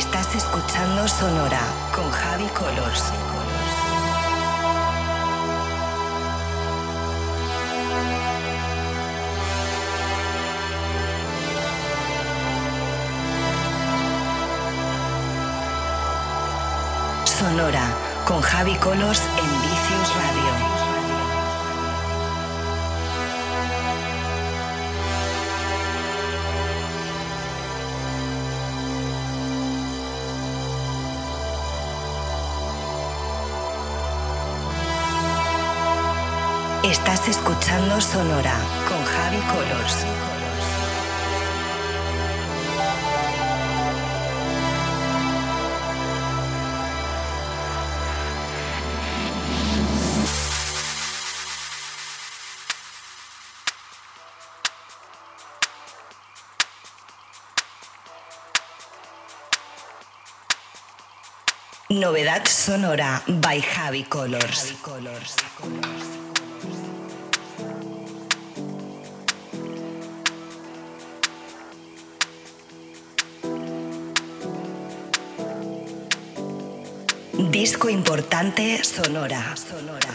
Estás escuchando Sonora con Javi Colors. Sonora con Javi Colors en Vicios Radio. Sonora con Javi Colors. Novedad sonora by Javi Colors. Disco importante sonora. sonora.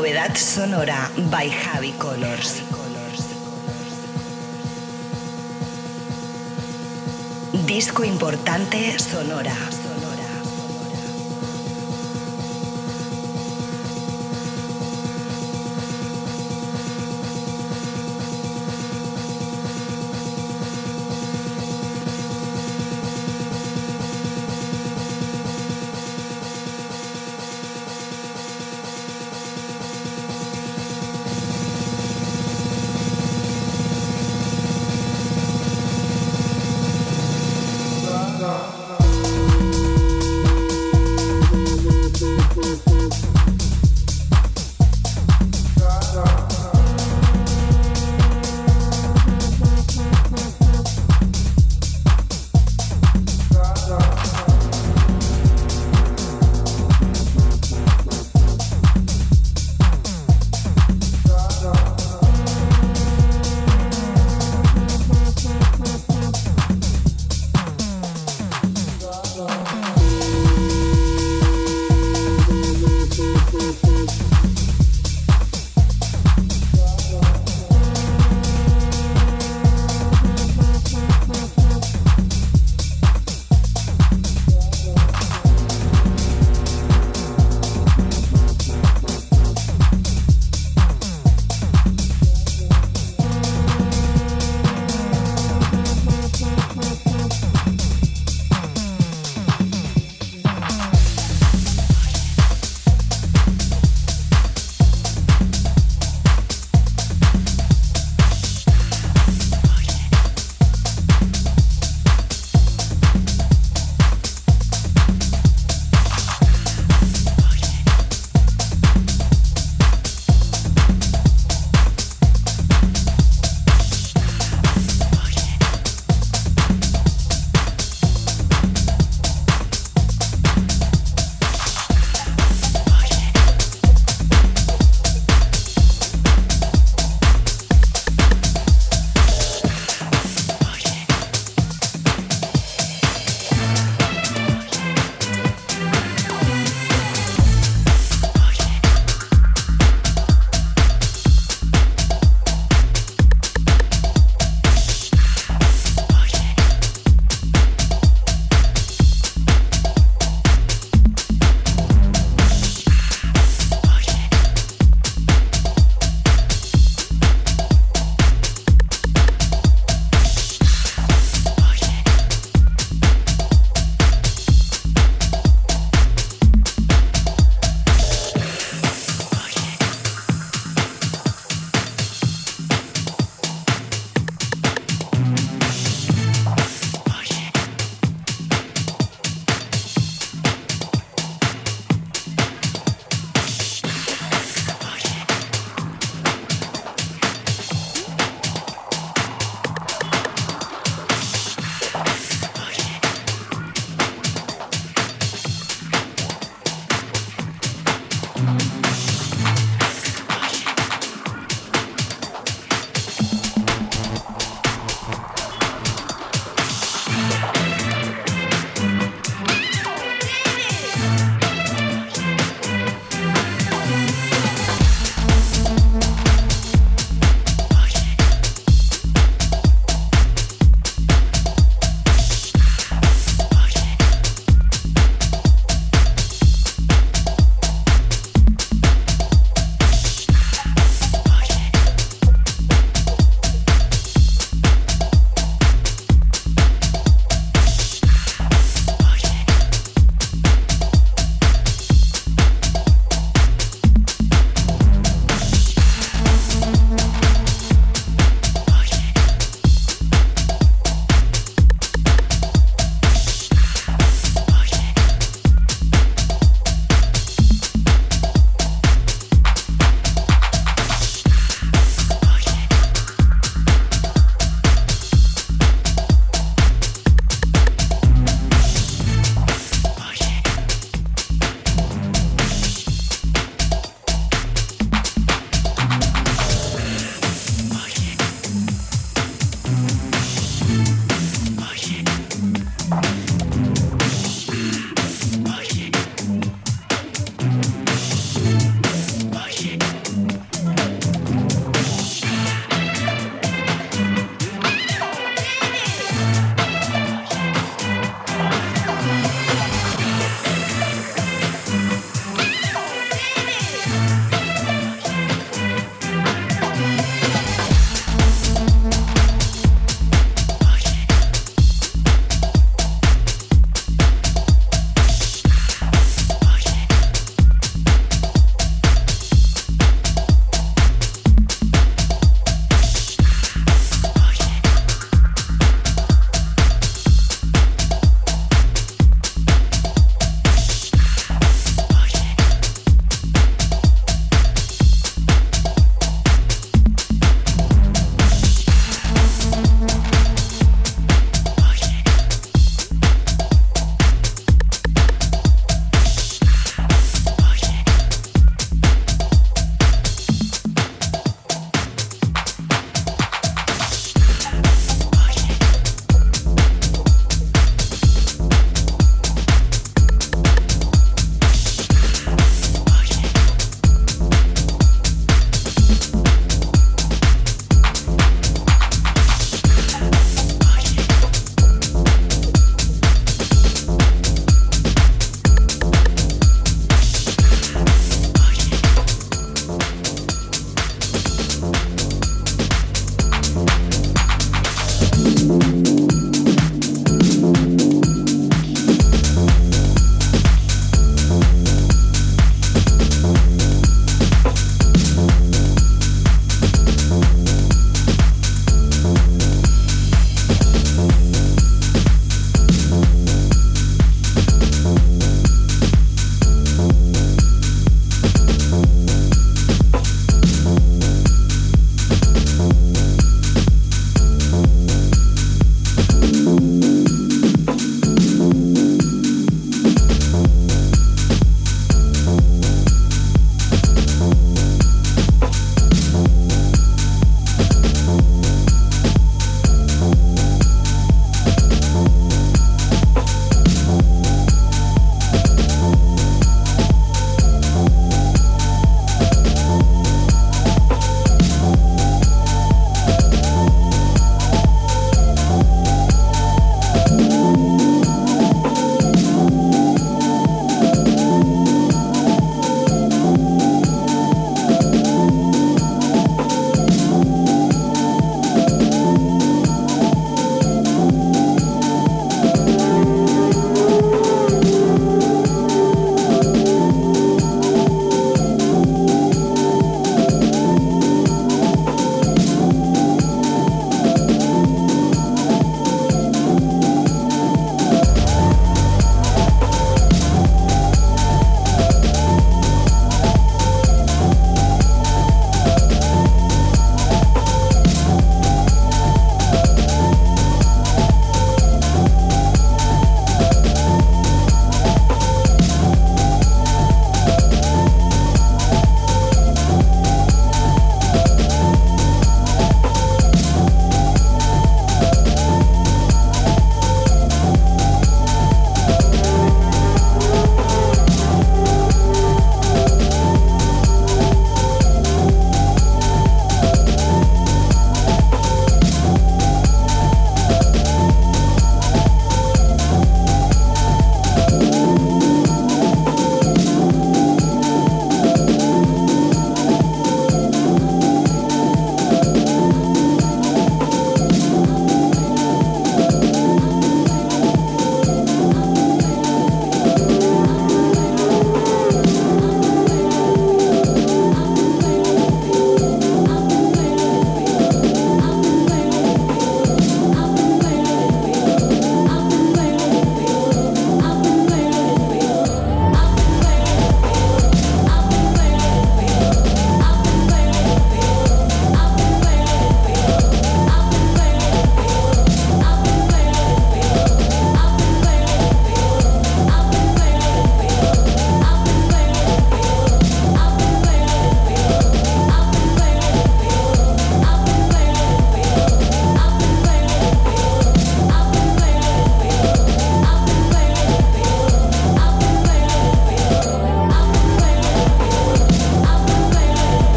Novedad sonora by Javi Colors. Disco importante sonora.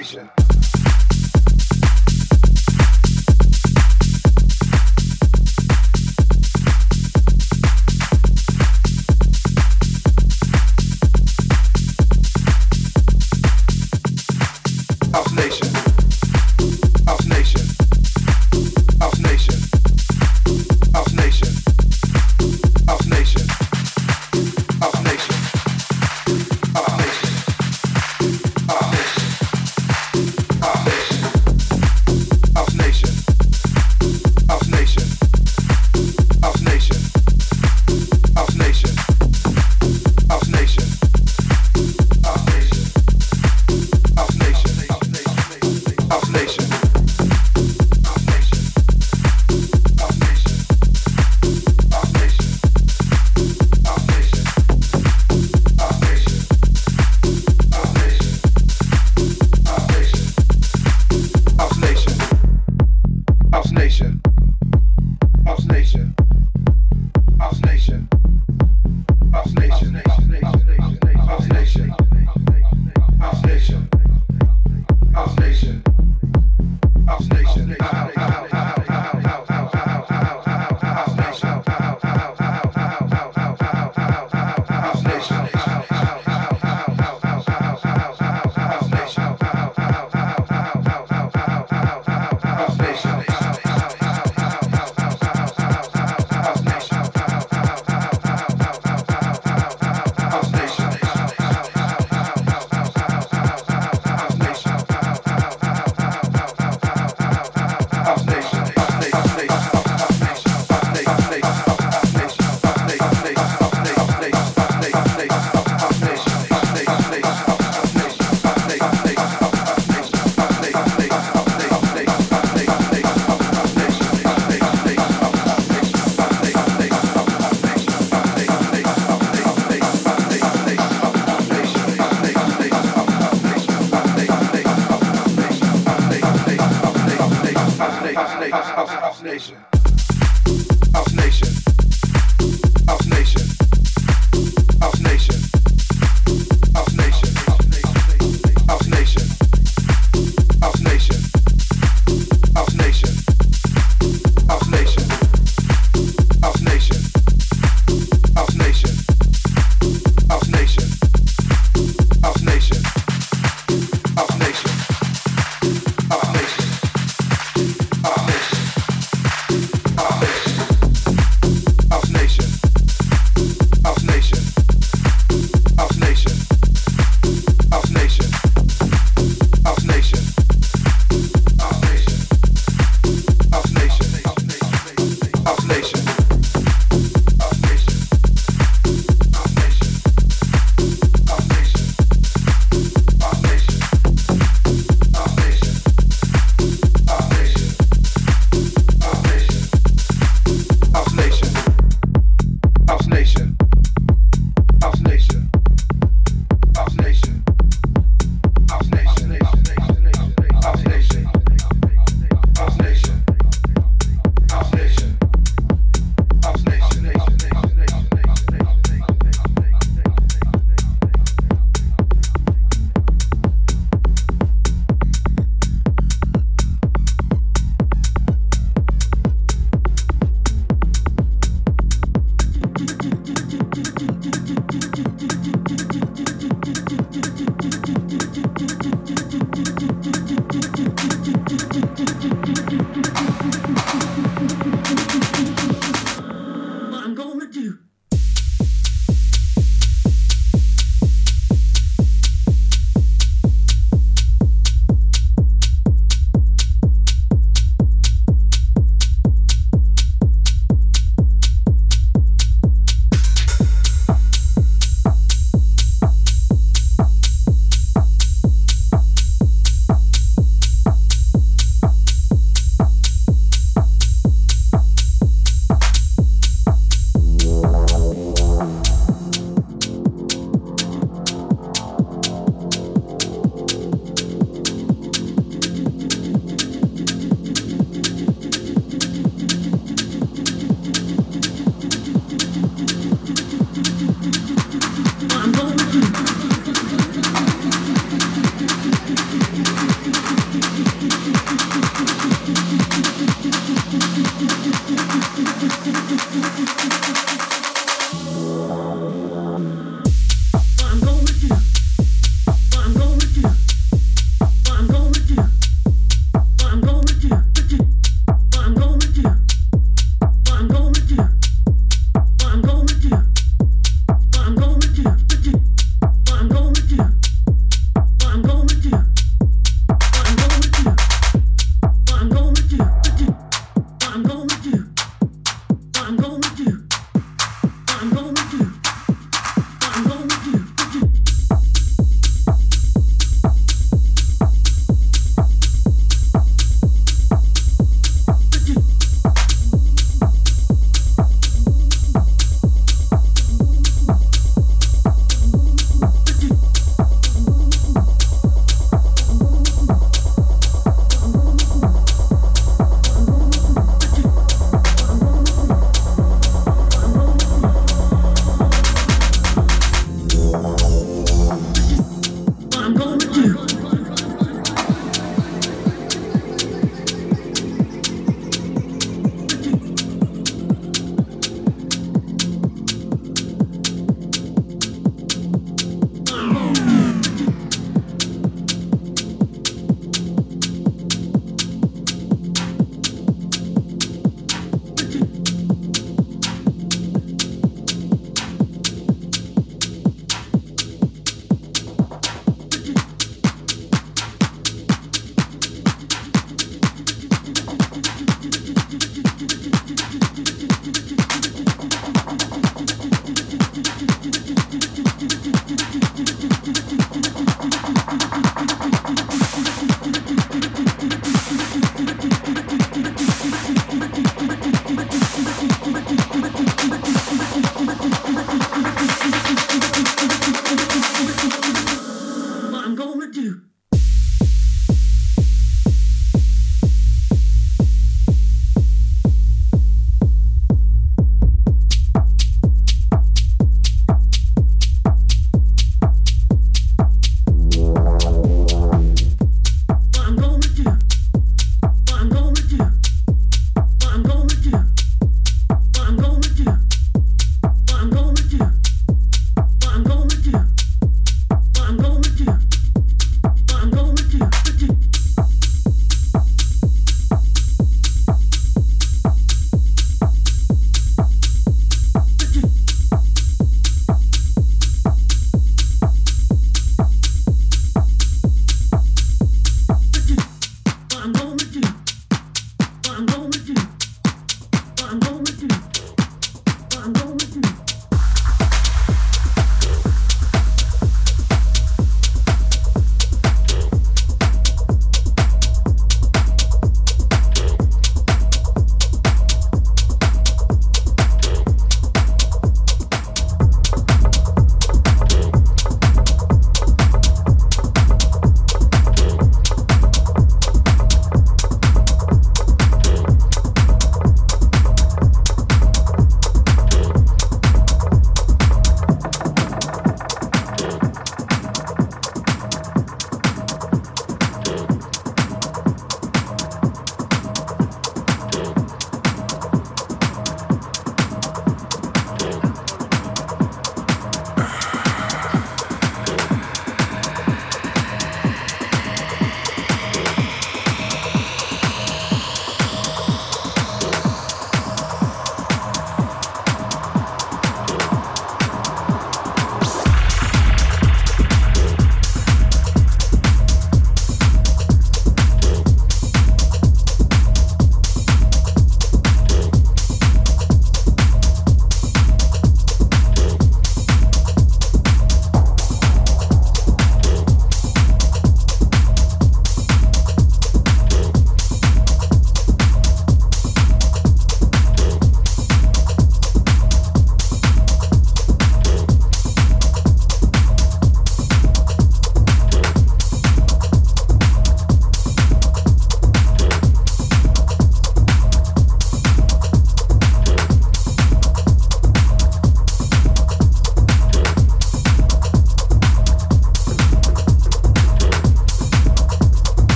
Fascination.